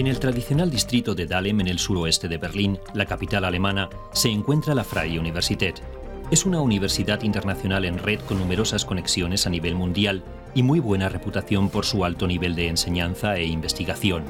En el tradicional distrito de Dahlem, en el suroeste de Berlín, la capital alemana, se encuentra la Freie Universität, es una universidad internacional en red con numerosas conexiones a nivel mundial y muy buena reputación por su alto nivel de enseñanza e investigación.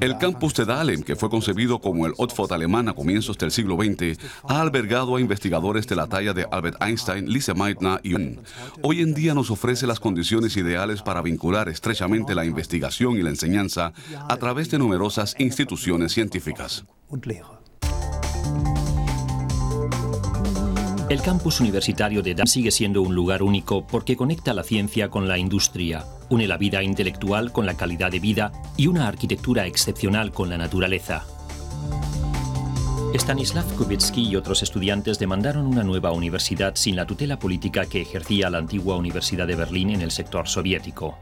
El campus de Dahlem, que fue concebido como el Oxford alemán a comienzos del siglo XX, ha albergado a investigadores de la talla de Albert Einstein, Lise Meitner y Un. Hoy en día nos ofrece las condiciones ideales para vincular estrechamente la investigación y la enseñanza a través de numerosas instituciones científicas. El campus universitario de DAM sigue siendo un lugar único porque conecta la ciencia con la industria, une la vida intelectual con la calidad de vida y una arquitectura excepcional con la naturaleza. Stanislav Kubitsky y otros estudiantes demandaron una nueva universidad sin la tutela política que ejercía la antigua Universidad de Berlín en el sector soviético.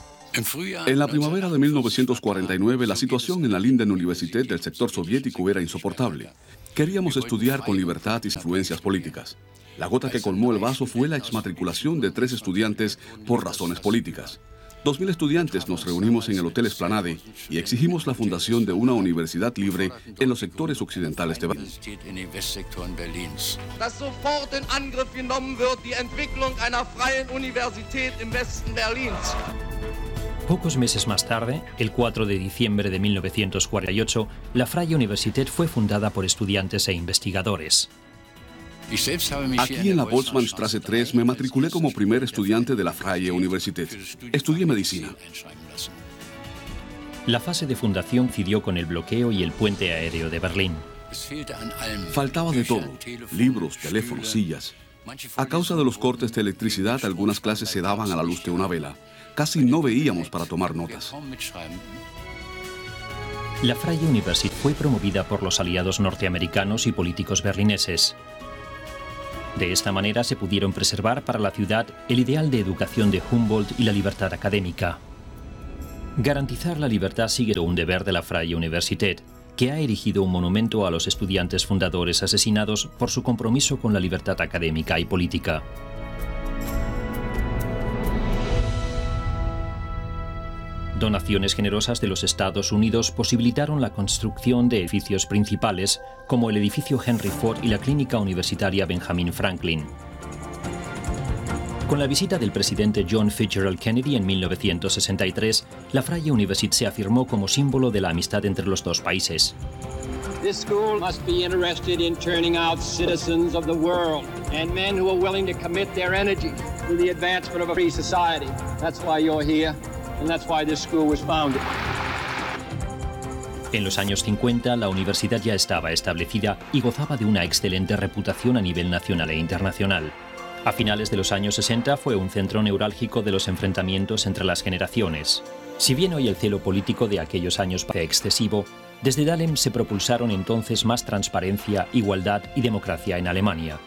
En la primavera de 1949, la situación en la Linden Universität del sector soviético era insoportable. Queríamos estudiar con libertad y influencias políticas. La gota que colmó el vaso fue la exmatriculación de tres estudiantes por razones políticas. Dos mil estudiantes nos reunimos en el Hotel Esplanade y exigimos la fundación de una universidad libre en los sectores occidentales de Berlín. Pocos meses más tarde, el 4 de diciembre de 1948, la Freie Universität fue fundada por estudiantes e investigadores. Aquí en la Boltzmannstraße 3 me matriculé como primer estudiante de la Freie Universität. Estudié medicina. La fase de fundación coincidió con el bloqueo y el puente aéreo de Berlín. Faltaba de todo, libros, teléfonos, sillas. A causa de los cortes de electricidad, algunas clases se daban a la luz de una vela. Casi no veíamos para tomar notas. La Freie Universität fue promovida por los aliados norteamericanos y políticos berlineses. De esta manera se pudieron preservar para la ciudad el ideal de educación de Humboldt y la libertad académica. Garantizar la libertad sigue un deber de la Freie Universität, que ha erigido un monumento a los estudiantes fundadores asesinados por su compromiso con la libertad académica y política. Donaciones generosas de los Estados Unidos posibilitaron la construcción de edificios principales como el edificio Henry Ford y la clínica universitaria Benjamin Franklin. Con la visita del presidente John Fitzgerald Kennedy en 1963, la Freie Universität se afirmó como símbolo de la amistad entre los dos países. This school must be interested in turning out citizens of the world and men who are willing to commit their energy to the advancement of a free society. That's why you're here. En los años 50, la universidad ya estaba establecida y gozaba de una excelente reputación a nivel nacional e internacional. A finales de los años 60 fue un centro neurálgico de los enfrentamientos entre las generaciones. Si bien hoy el celo político de aquellos años parece excesivo, desde Dahlem se propulsaron entonces más transparencia, igualdad y democracia en Alemania.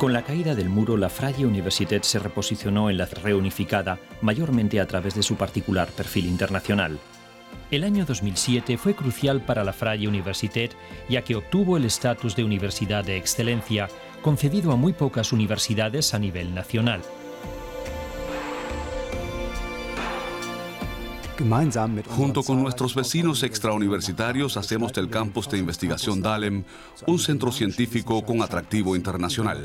Con la caída del muro, la Freie Universität se reposicionó en la reunificada, mayormente a través de su particular perfil internacional. El año 2007 fue crucial para la Freie Universität, ya que obtuvo el estatus de universidad de excelencia, concedido a muy pocas universidades a nivel nacional. Junto con nuestros vecinos extrauniversitarios hacemos del campus de investigación Dahlem un centro científico con atractivo internacional.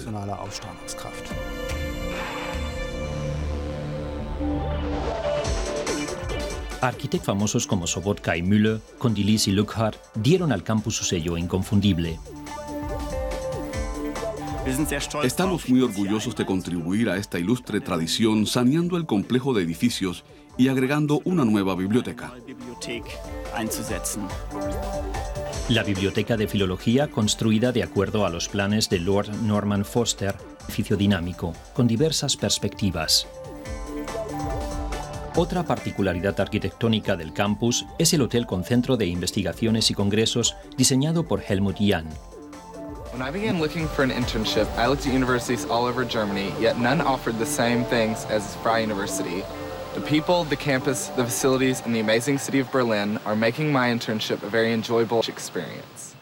Arquitectos famosos como Sobotka y Müller, Condilis y Luckhard dieron al campus su sello inconfundible. Estamos muy orgullosos de contribuir a esta ilustre tradición saneando el complejo de edificios y agregando una nueva biblioteca. La Biblioteca de Filología, construida de acuerdo a los planes de Lord Norman Foster, edificio dinámico, con diversas perspectivas. Otra particularidad arquitectónica del campus es el hotel con centro de investigaciones y congresos diseñado por Helmut Jahn. When I began looking for an internship, I looked at universities all over Germany, yet none offered the same things as Freie University. The people, the campus, the facilities, and the amazing city of Berlin are making my internship a very enjoyable experience.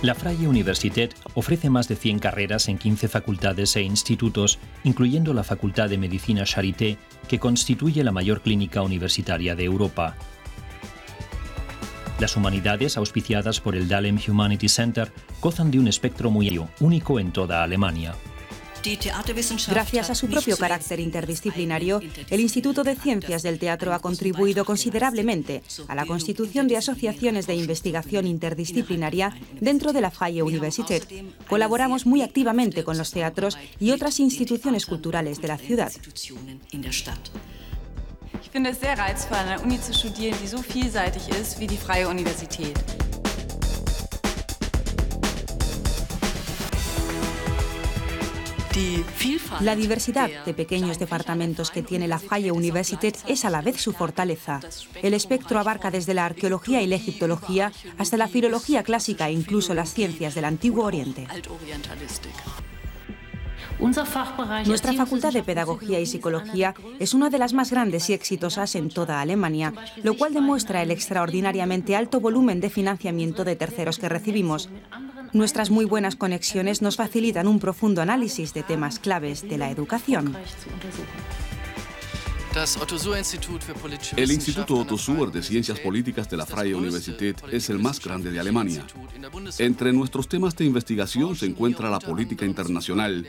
La Freie Universität ofrece más de 100 carreras en 15 facultades e institutos, incluyendo la Facultad de Medicina Charité, que constituye la mayor clínica universitaria de Europa. Las humanidades, auspiciadas por el Dahlem Humanity Center, gozan de un espectro muy único en toda Alemania. Gracias a su propio carácter interdisciplinario, el Instituto de Ciencias del Teatro ha contribuido considerablemente a la constitución de asociaciones de investigación interdisciplinaria dentro de la Freie Universität. Colaboramos muy activamente con los teatros y otras instituciones culturales de la ciudad. Es sehr reizvoll, an einer Uni zu studieren, die so vielseitig Freie Universität. La diversidad de pequeños departamentos que tiene la Freie Universität es a la vez su fortaleza. El espectro abarca desde la arqueología y la egiptología hasta la filología clásica e incluso las ciencias del Antiguo Oriente. Nuestra Facultad de Pedagogía y Psicología es una de las más grandes y exitosas en toda Alemania, lo cual demuestra el extraordinariamente alto volumen de financiamiento de terceros que recibimos. Nuestras muy buenas conexiones nos facilitan un profundo análisis de temas claves de la educación. El Instituto Otto Suhr de Ciencias Políticas de la Freie Universität es el más grande de Alemania. Entre nuestros temas de investigación se encuentra la política internacional,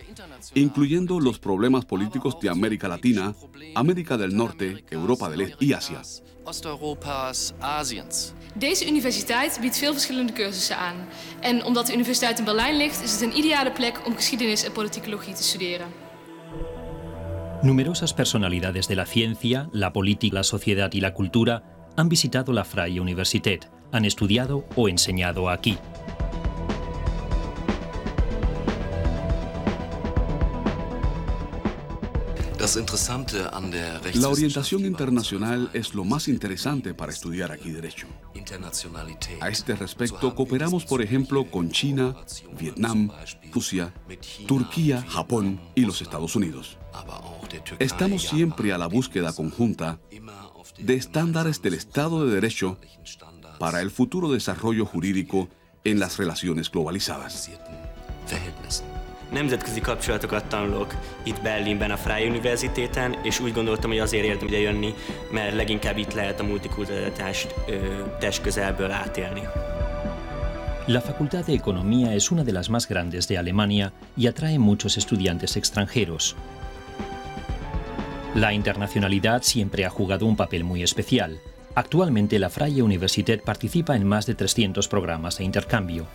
incluyendo los problemas políticos de América Latina, América del Norte, Europa del Este y Asia. Deze universiteit biedt veel verschillende cursussen aan. En omdat de universiteit in Berlijn ligt, is het een ideale plek om geschiedenis en politicologie te studeren. Numerosas personalidades de la ciencia, la política, la sociedad y la cultura han visitado la Freie Universität, han estudiado o enseñado aquí. La orientación internacional es lo más interesante para estudiar aquí derecho. A este respecto, cooperamos, por ejemplo, con China, Vietnam, Rusia, Turquía, Japón y los Estados Unidos. Estamos siempre a la búsqueda conjunta de estándares del Estado de Derecho para el futuro desarrollo jurídico en las relaciones globalizadas. nemzetközi kapcsolatokat tanulok itt Berlinben a Freie Universitéten, és úgy gondoltam, hogy azért értem ide jönni, mert leginkább itt lehet a multikulturalitást testközelből átélni. La Facultad de Economía es una de las más grandes de Alemania y atrae muchos estudiantes extranjeros. La internacionalidad siempre ha jugado un papel muy especial. Actualmente la Freie Universität participa en más de 300 programas de intercambio.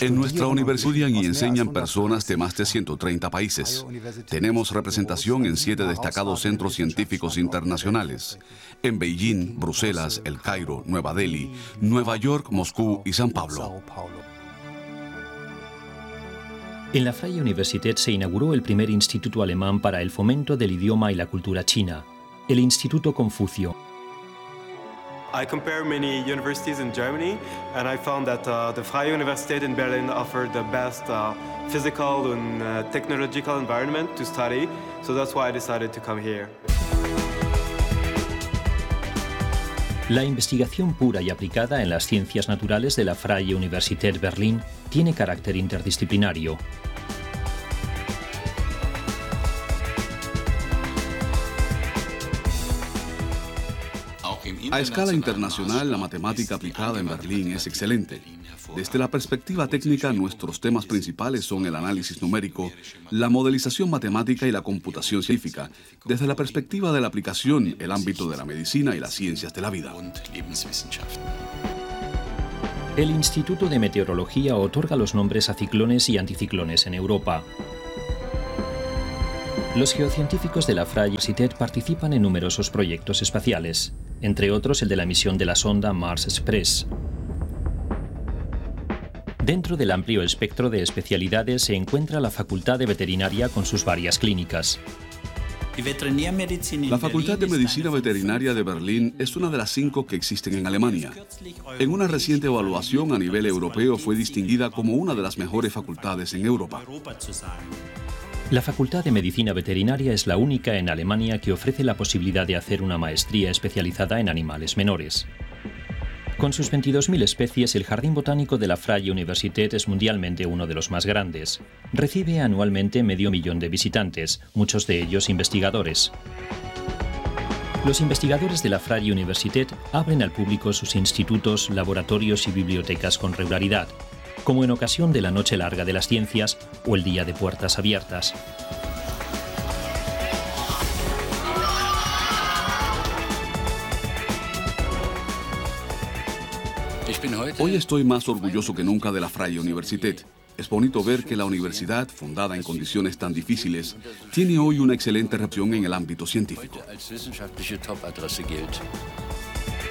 En nuestra universidad estudian y enseñan personas de más de 130 países. Tenemos representación en siete destacados centros científicos internacionales, en Beijing, Bruselas, El Cairo, Nueva Delhi, Nueva York, Moscú y San Pablo. En la Freie Universität se inauguró el primer instituto alemán para el fomento del idioma y la cultura china, el Instituto Confucio. I compare many universities in Germany, and I found that uh, the Freie Universität in Berlin offered the best uh, physical and uh, technological environment to study, so that's why I decided to come here. La investigación pura y aplicada en las ciencias naturales de la Freie Universität Berlin tiene carácter interdisciplinario. A escala internacional, la matemática aplicada en Berlín es excelente. Desde la perspectiva técnica, nuestros temas principales son el análisis numérico, la modelización matemática y la computación científica. Desde la perspectiva de la aplicación, el ámbito de la medicina y las ciencias de la vida. El Instituto de Meteorología otorga los nombres a ciclones y anticiclones en Europa. Los geocientíficos de la Freie Universität participan en numerosos proyectos espaciales, entre otros el de la misión de la sonda Mars Express. Dentro del amplio espectro de especialidades se encuentra la Facultad de Veterinaria con sus varias clínicas. La Facultad de Medicina Veterinaria de Berlín es una de las cinco que existen en Alemania. En una reciente evaluación a nivel europeo fue distinguida como una de las mejores facultades en Europa. La Facultad de Medicina Veterinaria es la única en Alemania que ofrece la posibilidad de hacer una maestría especializada en animales menores. Con sus 22.000 especies, el Jardín Botánico de la Freie Universität es mundialmente uno de los más grandes. Recibe anualmente medio millón de visitantes, muchos de ellos investigadores. Los investigadores de la Freie Universität abren al público sus institutos, laboratorios y bibliotecas con regularidad, como en ocasión de la Noche Larga de las Ciencias o el Día de Puertas Abiertas. Hoy estoy más orgulloso que nunca de la Freie Universität. Es bonito ver que la universidad, fundada en condiciones tan difíciles, tiene hoy una excelente reacción en el ámbito científico.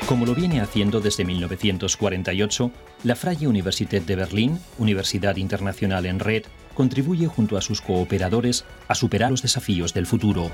Como lo viene haciendo desde 1948, la Freie Universität de Berlín, Universidad Internacional en Red, contribuye junto a sus cooperadores a superar los desafíos del futuro.